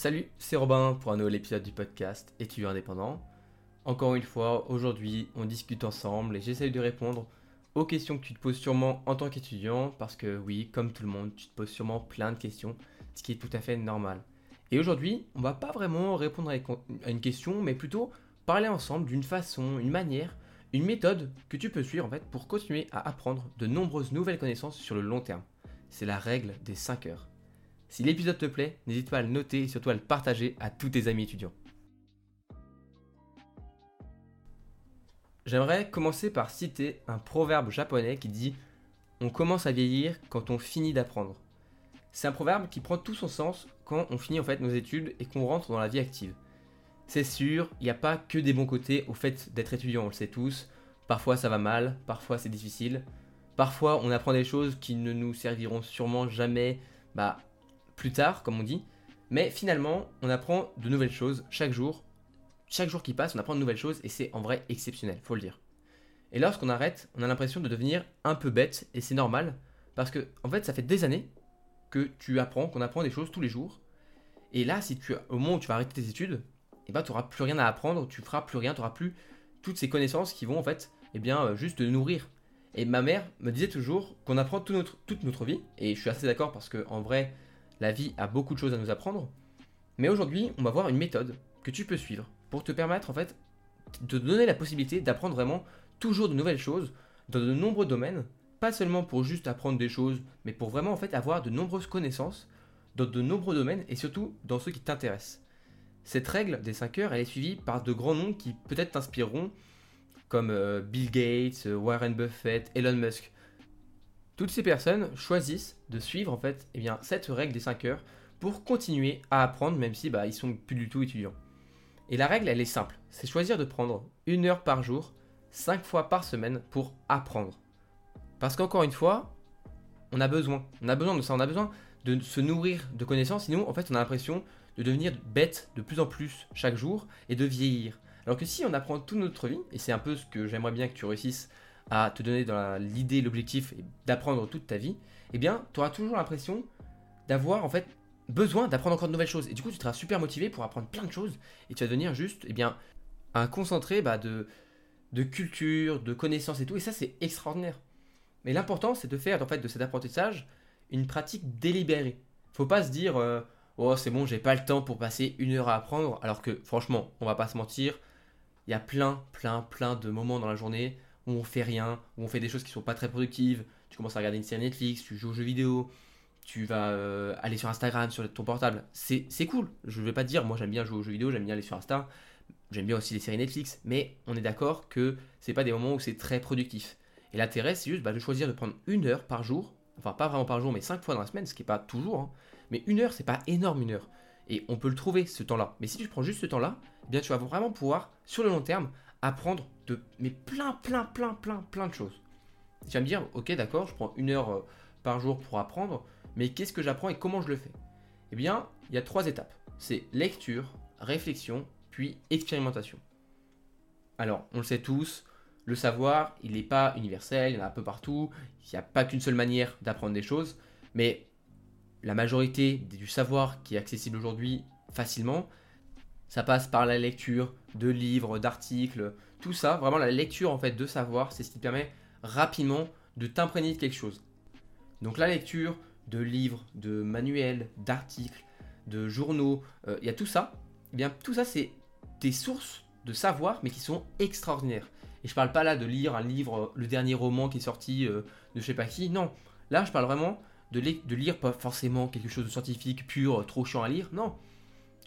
Salut, c'est Robin pour un nouvel épisode du podcast Étudiant indépendant? Encore une fois, aujourd'hui, on discute ensemble et j'essaye de répondre aux questions que tu te poses sûrement en tant qu'étudiant parce que oui, comme tout le monde, tu te poses sûrement plein de questions, ce qui est tout à fait normal. Et aujourd'hui, on va pas vraiment répondre à une question, mais plutôt parler ensemble d'une façon, une manière, une méthode que tu peux suivre en fait pour continuer à apprendre de nombreuses nouvelles connaissances sur le long terme. C'est la règle des 5 heures. Si l'épisode te plaît, n'hésite pas à le noter et surtout à le partager à tous tes amis étudiants. J'aimerais commencer par citer un proverbe japonais qui dit On commence à vieillir quand on finit d'apprendre. C'est un proverbe qui prend tout son sens quand on finit en fait nos études et qu'on rentre dans la vie active. C'est sûr, il n'y a pas que des bons côtés au fait d'être étudiant, on le sait tous. Parfois ça va mal, parfois c'est difficile. Parfois on apprend des choses qui ne nous serviront sûrement jamais bah, plus tard, comme on dit. Mais finalement, on apprend de nouvelles choses chaque jour. Chaque jour qui passe, on apprend de nouvelles choses et c'est en vrai exceptionnel, faut le dire. Et lorsqu'on arrête, on a l'impression de devenir un peu bête et c'est normal parce que en fait, ça fait des années que tu apprends, qu'on apprend des choses tous les jours. Et là, si tu au moment où tu vas arrêter tes études, eh ben, tu n'auras plus rien à apprendre, tu feras plus rien, tu n'auras plus toutes ces connaissances qui vont en fait, eh bien, euh, juste te nourrir. Et ma mère me disait toujours qu'on apprend notre, toute notre vie, et je suis assez d'accord parce que en vrai, la vie a beaucoup de choses à nous apprendre. Mais aujourd'hui, on va voir une méthode que tu peux suivre pour te permettre en fait de donner la possibilité d'apprendre vraiment toujours de nouvelles choses dans de nombreux domaines, pas seulement pour juste apprendre des choses, mais pour vraiment en fait avoir de nombreuses connaissances dans de nombreux domaines et surtout dans ceux qui t'intéressent. Cette règle des 5 heures, est suivie par de grands noms qui peut-être t'inspireront, comme euh, Bill Gates, euh, Warren Buffett, Elon Musk. Toutes ces personnes choisissent de suivre en fait eh cette règle des 5 heures pour continuer à apprendre même si bah, ils sont plus du tout étudiants. Et la règle elle est simple, c'est choisir de prendre une heure par jour, 5 fois par semaine pour apprendre. Parce qu'encore une fois, on a besoin, on a besoin de ça, on a besoin de se nourrir de connaissances, sinon en fait on a l'impression de devenir bête de plus en plus chaque jour et de vieillir. Alors que si on apprend toute notre vie, et c'est un peu ce que j'aimerais bien que tu réussisses à te donner dans l'idée, l'objectif d'apprendre toute ta vie, eh bien, tu auras toujours l'impression d'avoir en fait besoin d'apprendre encore de nouvelles choses. Et du coup, tu seras super motivé pour apprendre plein de choses et tu vas devenir juste, eh bien, un concentré bah, de, de culture, de connaissances et tout. Et ça, c'est extraordinaire. Mais l'important, c'est de faire en fait de cet apprentissage une pratique délibérée. Faut pas se dire, euh, oh c'est bon, j'ai pas le temps pour passer une heure à apprendre. Alors que franchement, on va pas se mentir, il y a plein, plein, plein de moments dans la journée où on fait rien, où on fait des choses qui sont pas très productives. Tu commences à regarder une série Netflix, tu joues aux jeux vidéo, tu vas euh, aller sur Instagram, sur ton portable. C'est cool. Je vais pas dire, moi j'aime bien jouer aux jeux vidéo, j'aime bien aller sur Insta, j'aime bien aussi les séries Netflix, mais on est d'accord que c'est pas des moments où c'est très productif. Et l'intérêt, c'est juste bah, de choisir de prendre une heure par jour, enfin pas vraiment par jour, mais cinq fois dans la semaine, ce qui n'est pas toujours. Hein. Mais une heure, c'est pas énorme une heure. Et on peut le trouver ce temps-là. Mais si tu prends juste ce temps-là, eh bien tu vas vraiment pouvoir, sur le long terme, apprendre mais plein, plein, plein, plein, plein de choses. Tu vas me dire, ok, d'accord, je prends une heure euh, par jour pour apprendre, mais qu'est-ce que j'apprends et comment je le fais? Eh bien, il y a trois étapes. C'est lecture, réflexion, puis expérimentation. Alors, on le sait tous, le savoir, il n'est pas universel, il y en a un peu partout, il n'y a pas qu'une seule manière d'apprendre des choses, mais la majorité du savoir qui est accessible aujourd'hui facilement, ça passe par la lecture de livres, d'articles, tout ça. Vraiment, la lecture en fait de savoir, c'est ce qui permet rapidement de t'imprégner de quelque chose. Donc la lecture de livres, de manuels, d'articles, de journaux, euh, il y a tout ça. Eh bien, tout ça, c'est des sources de savoir, mais qui sont extraordinaires. Et je parle pas là de lire un livre, le dernier roman qui est sorti euh, de je sais pas qui. Non, là, je parle vraiment de, de lire pas forcément quelque chose de scientifique pur, trop chiant à lire. Non,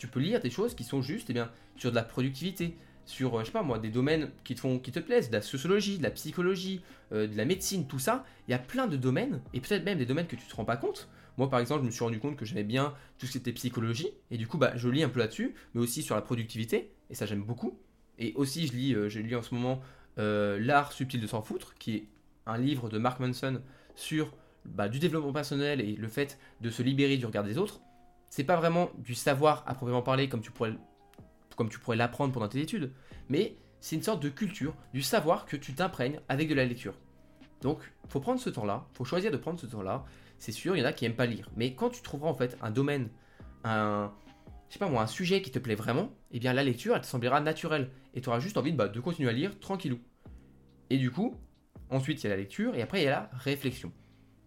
tu peux lire des choses qui sont juste eh bien, sur de la productivité, sur, euh, je sais pas moi, des domaines qui te, font, qui te plaisent, de la sociologie, de la psychologie, euh, de la médecine, tout ça. Il y a plein de domaines, et peut-être même des domaines que tu te rends pas compte. Moi, par exemple, je me suis rendu compte que j'aimais bien tout ce qui était psychologie, et du coup, bah, je lis un peu là-dessus, mais aussi sur la productivité, et ça, j'aime beaucoup. Et aussi, je lis, euh, je lis en ce moment L'art subtil de s'en foutre, qui est un livre de Mark Manson sur bah, du développement personnel et le fait de se libérer du regard des autres c'est pas vraiment du savoir à proprement parler comme tu pourrais, l'apprendre pendant tes études, mais c'est une sorte de culture, du savoir que tu t'imprègnes avec de la lecture. Donc, faut prendre ce temps-là, faut choisir de prendre ce temps-là. C'est sûr, il y en a qui aiment pas lire, mais quand tu trouveras en fait un domaine, un, je pas moi, un sujet qui te plaît vraiment, eh bien la lecture, elle te semblera naturelle. Et tu auras juste envie de, bah, de continuer à lire tranquillou. Et du coup, ensuite il y a la lecture et après il y a la réflexion.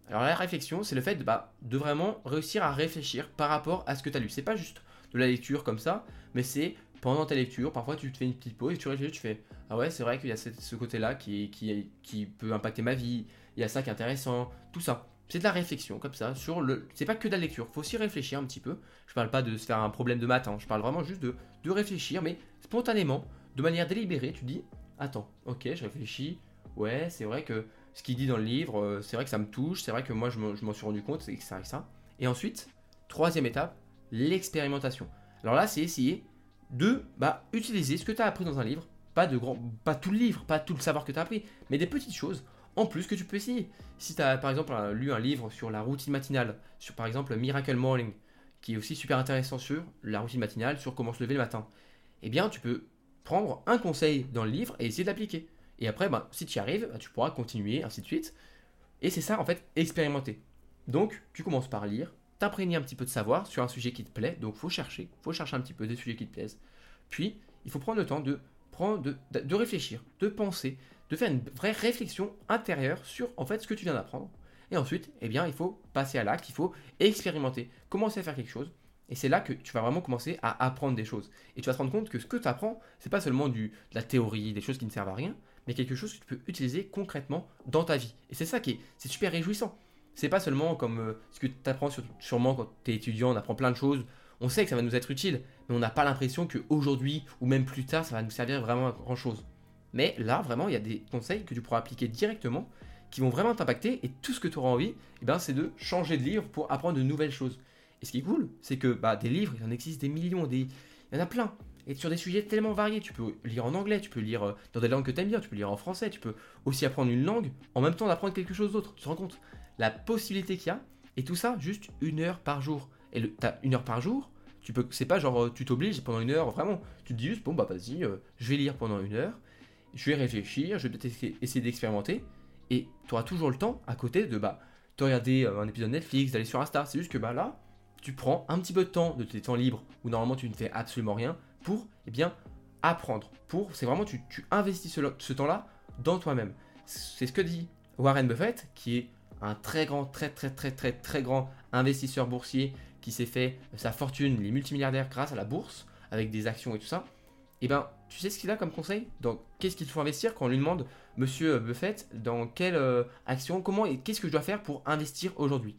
Alors la réflexion, c'est le fait de, bah, de vraiment réussir à réfléchir par rapport à ce que tu as lu. C'est pas juste de la lecture comme ça, mais c'est pendant ta lecture, parfois tu te fais une petite pause et tu réfléchis, tu fais Ah ouais, c'est vrai qu'il y a ce, côté-là qui, qui, qui peut impacter ma vie, il y a ça qui est intéressant, tout ça. C'est de la réflexion comme ça sur le. C'est pas que de la lecture, faut aussi réfléchir un petit peu. Je parle pas de se faire un problème de maths, hein. je parle vraiment juste de, de réfléchir, mais spontanément, de manière délibérée, tu dis Attends, ok, je réfléchis, ouais, c'est vrai que ce qu'il dit dans le livre, euh, c'est vrai que ça me touche, c'est vrai que moi je m'en suis rendu compte, etc., ça. Et ensuite, troisième étape, l'expérimentation. Alors là, c'est essayer de bah, utiliser ce que tu as appris dans un livre, pas, de grand, pas tout le livre, pas tout le savoir que tu as appris, mais des petites choses en plus que tu peux essayer. Si tu as par exemple lu un livre sur la routine matinale, sur par exemple Miracle Morning, qui est aussi super intéressant sur la routine matinale, sur comment se lever le matin, eh bien tu peux prendre un conseil dans le livre et essayer de l'appliquer. Et après, bah, si tu y arrives, bah, tu pourras continuer, ainsi de suite. Et c'est ça en fait, expérimenter. Donc tu commences par lire, t'imprégner un petit peu de savoir sur un sujet qui te plaît, donc faut chercher, faut chercher un petit peu des sujets qui te plaisent. Puis, il faut prendre le temps de, de réfléchir, de penser, de faire une vraie réflexion intérieure sur en fait ce que tu viens d'apprendre. Et ensuite, eh bien, il faut passer à l'acte, il faut expérimenter, commencer à faire quelque chose. Et c'est là que tu vas vraiment commencer à apprendre des choses. Et tu vas te rendre compte que ce que tu apprends, c'est pas seulement de la théorie, des choses qui ne servent à rien, mais quelque chose que tu peux utiliser concrètement dans ta vie. Et c'est ça qui est, c'est super réjouissant. C'est pas seulement comme euh, ce que tu apprends sûrement quand tu es étudiant, on apprend plein de choses. On sait que ça va nous être utile, mais on n'a pas l'impression qu'aujourd'hui ou même plus tard, ça va nous servir vraiment à grand chose. Mais là, vraiment, il y a des conseils que tu pourras appliquer directement qui vont vraiment t'impacter et tout ce que tu auras envie, eh ben, c'est de changer de livre pour apprendre de nouvelles choses. Et ce qui est cool, c'est que bah, des livres, il en existe des millions, il y en a plein. Et sur des sujets tellement variés, tu peux lire en anglais, tu peux lire euh, dans des langues que tu aimes bien, tu peux lire en français, tu peux aussi apprendre une langue en même temps d'apprendre quelque chose d'autre. Tu te rends compte? La possibilité qu'il y a, et tout ça juste une heure par jour. Et tu as une heure par jour, tu peux, c'est pas genre tu t'obliges pendant une heure, vraiment. Tu te dis juste, bon bah vas-y, euh, je vais lire pendant une heure, je vais réfléchir, je vais peut-être essayer d'expérimenter, et tu auras toujours le temps à côté de bah, te regarder euh, un épisode Netflix, d'aller sur Insta. C'est juste que bah là, tu prends un petit peu de temps de tes temps libres, où normalement tu ne fais absolument rien, pour eh apprendre. Pour, c'est vraiment tu, investis ce, ce temps-là dans toi-même. C'est ce que dit Warren Buffett, qui est un très grand, très très très très très grand investisseur boursier qui s'est fait sa fortune, les multimilliardaires grâce à la bourse, avec des actions et tout ça. Et eh ben, tu sais ce qu'il a comme conseil? Donc, qu'est-ce qu'il faut investir quand on lui demande, Monsieur Buffett, dans quelle euh, action, comment et qu'est-ce que je dois faire pour investir aujourd'hui?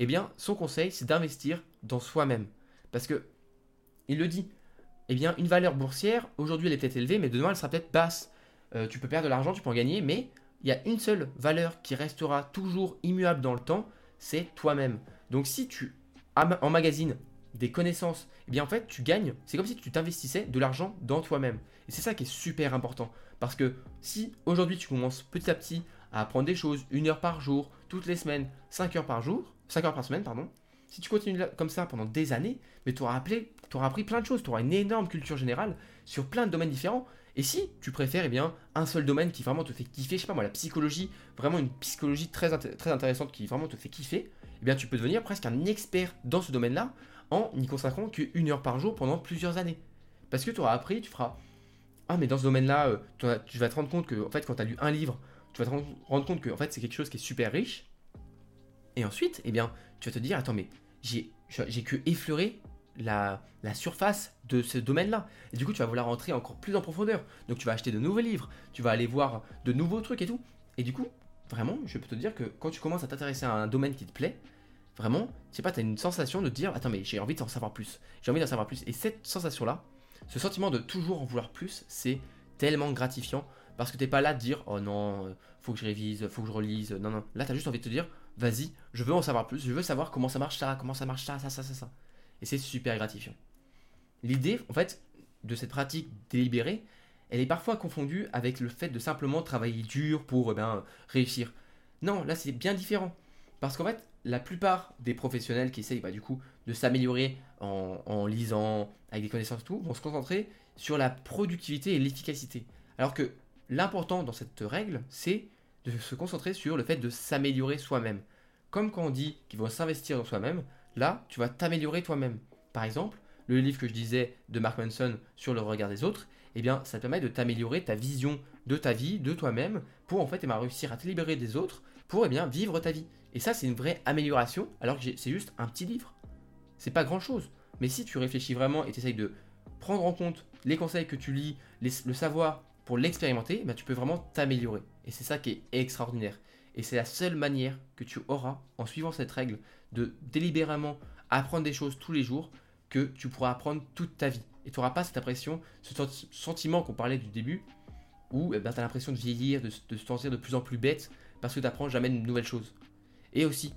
Eh bien, son conseil, c'est d'investir dans soi-même. Parce que, il le dit, eh bien, une valeur boursière, aujourd'hui, elle est peut-être élevée, mais demain, elle sera peut-être basse. Euh, tu peux perdre de l'argent, tu peux en gagner, mais il y a une seule valeur qui restera toujours immuable dans le temps, c'est toi-même. Donc, si tu emmagasines des connaissances, eh bien en fait tu gagnes, c'est comme si tu t'investissais de l'argent dans toi-même. Et c'est ça qui est super important. Parce que si aujourd'hui tu commences petit à petit à apprendre des choses, une heure par jour, toutes les semaines, 5 heures par jour, 5 heures par semaine, pardon, si tu continues comme ça pendant des années, mais tu auras, appris, auras appris plein de choses, tu auras une énorme culture générale sur plein de domaines différents. Et si tu préfères eh bien, un seul domaine qui vraiment te fait kiffer, je sais pas moi, la psychologie, vraiment une psychologie très, très intéressante qui vraiment te fait kiffer, eh bien tu peux devenir presque un expert dans ce domaine-là en n'y consacrant qu'une heure par jour pendant plusieurs années. Parce que tu auras appris, tu feras Ah, mais dans ce domaine-là, euh, tu vas te rendre compte que, en fait, quand tu as lu un livre, tu vas te rendre compte que en fait, c'est quelque chose qui est super riche. Et ensuite, eh bien, tu vas te dire Attends, mais j'ai que effleuré la, la, surface de ce domaine-là. Et du coup, tu vas vouloir rentrer encore plus en profondeur. Donc, tu vas acheter de nouveaux livres, tu vas aller voir de nouveaux trucs et tout. Et du coup, vraiment, je peux te dire que quand tu commences à t'intéresser à un domaine qui te plaît, Vraiment, je sais pas, tu as une sensation de dire Attends, mais j'ai envie d'en savoir plus. J'ai envie d'en savoir plus. Et cette sensation-là, ce sentiment de toujours en vouloir plus, c'est tellement gratifiant parce que t'es pas là de dire Oh non, euh, faut que je révise, faut que je relise. Non, non. Là, tu as juste envie de te dire Vas-y, je veux en savoir plus. Je veux savoir comment ça marche ça, comment ça marche ça, ça, ça, ça, ça. Et c'est super gratifiant. L'idée, en fait, de cette pratique délibérée, elle est parfois confondue avec le fait de simplement travailler dur pour eh ben, réussir. Non, là, c'est bien différent. Parce qu'en fait, la plupart des professionnels qui essayent bah, du coup de s'améliorer en, lisant, avec des connaissances et tout, vont se concentrer sur la productivité et l'efficacité. Alors que l'important dans cette règle, c'est de se concentrer sur le fait de s'améliorer soi-même. Comme quand on dit qu'il faut s'investir dans soi-même, là, tu vas t'améliorer toi-même. Par exemple, le livre que je disais de Mark Manson sur le regard des autres, eh bien, ça te permet de t'améliorer ta vision de ta vie, de toi-même, pour en fait eh ben, réussir à te libérer des autres, pour eh vivre ta vie. Et ça, c'est une vraie amélioration, alors que c'est juste un petit livre. C'est pas grand chose. Mais si tu réfléchis vraiment et tu essayes de prendre en compte les conseils que tu lis, le savoir pour l'expérimenter, ben, tu peux vraiment t'améliorer. Et c'est ça qui est extraordinaire. Et c'est la seule manière que tu auras, en suivant cette règle, de délibérément apprendre des choses tous les jours, que tu pourras apprendre toute ta vie. Et tu n'auras pas cette impression, ce sentiment qu'on parlait du début, où eh ben, tu as l'impression de vieillir, de, se sentir de plus en plus bête, parce que tu n'apprends jamais de nouvelles choses. Et aussi,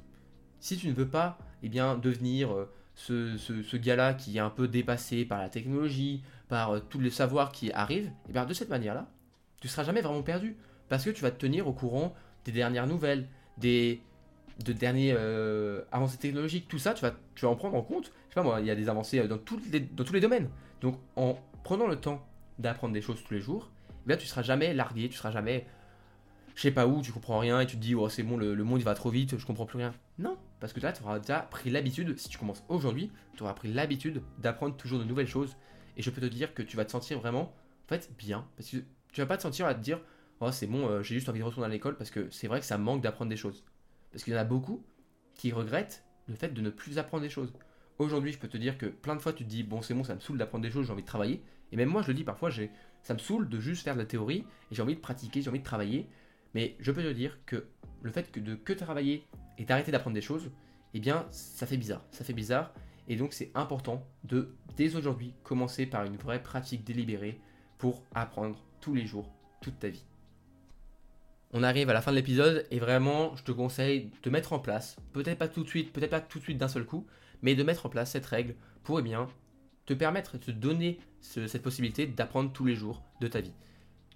si tu ne veux pas eh bien, devenir euh, ce, gars-là qui est un peu dépassé par la technologie, par euh, tous les savoirs qui arrivent, eh bien, de cette manière-là, tu ne seras jamais vraiment perdu. Parce que tu vas te tenir au courant des dernières nouvelles, des de dernières euh, avancées technologiques, tout ça, tu vas, tu vas en prendre en compte. Je sais pas moi, il y a des avancées dans, les, dans tous les domaines. Donc en prenant le temps d'apprendre des choses tous les jours, eh bien, tu seras jamais largué, tu seras jamais je sais pas où, tu comprends rien et tu te dis, oh, c'est bon, le, monde il va trop vite, je comprends plus rien. Non, parce que là, tu auras déjà pris l'habitude, si tu commences aujourd'hui, tu auras pris l'habitude d'apprendre toujours de nouvelles choses. Et je peux te dire que tu vas te sentir vraiment, en fait, bien. Parce que tu vas pas te sentir à te dire, oh, c'est bon, euh, j'ai juste envie de retourner à l'école parce que c'est vrai que ça manque d'apprendre des choses. Parce qu'il y en a beaucoup qui regrettent le fait de ne plus apprendre des choses. Aujourd'hui, je peux te dire que plein de fois, tu te dis, bon, c'est bon, ça me saoule d'apprendre des choses, j'ai envie de travailler. Et même moi, je le dis parfois, ça me saoule de juste faire de la théorie et j'ai envie de pratiquer, j'ai envie de travailler. Mais je peux te dire que le fait que de que travailler et d'arrêter d'apprendre des choses, eh bien, ça fait bizarre. Ça fait bizarre. Et donc, c'est important de, dès aujourd'hui, commencer par une vraie pratique délibérée pour apprendre tous les jours, toute ta vie. On arrive à la fin de l'épisode et vraiment, je te conseille de mettre en place, peut-être pas tout de suite, peut-être pas tout de suite d'un seul coup, mais de mettre en place cette règle pour eh bien, te permettre de te donner cette possibilité d'apprendre tous les jours de ta vie.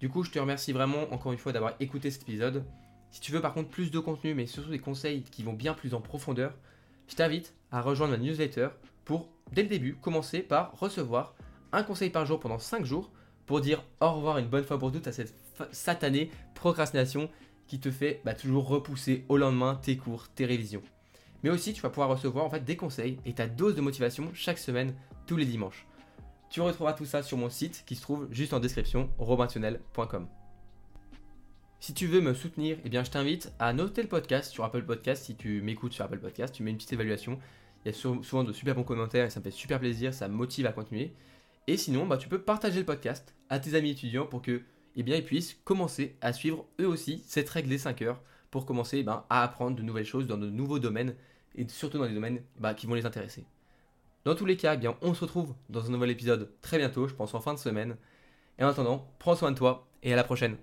Du coup, je te remercie vraiment encore une fois d'avoir écouté cet épisode. Si tu veux par contre plus de contenu, mais surtout des conseils qui vont bien plus en profondeur, je t'invite à rejoindre ma newsletter pour, dès le début, commencer par recevoir un conseil par jour pendant 5 jours pour dire au revoir une bonne fois pour toutes à cette satanée procrastination qui te fait bah, toujours repousser au lendemain tes cours, tes révisions. Mais aussi, tu vas pouvoir recevoir en fait des conseils et ta dose de motivation chaque semaine, tous les dimanches. Tu retrouveras tout ça sur mon site qui se trouve juste en description, robintionnel.com. Si tu veux me soutenir, eh bien je t'invite à noter le podcast sur Apple Podcast. Si tu m'écoutes sur Apple Podcast, tu mets une petite évaluation. Il y a souvent de super bons commentaires et ça me fait super plaisir, ça me motive à continuer. Et sinon, bah, tu peux partager le podcast à tes amis étudiants pour que eh bien, ils puissent commencer à suivre eux aussi cette règle des 5 heures pour commencer ben, à apprendre de nouvelles choses dans de nouveaux domaines et surtout dans des domaines bah, qui vont les intéresser. Dans tous les cas, eh bien, on se retrouve dans un nouvel épisode très bientôt, je pense en fin de semaine. Et en attendant, prends soin de toi et à la prochaine.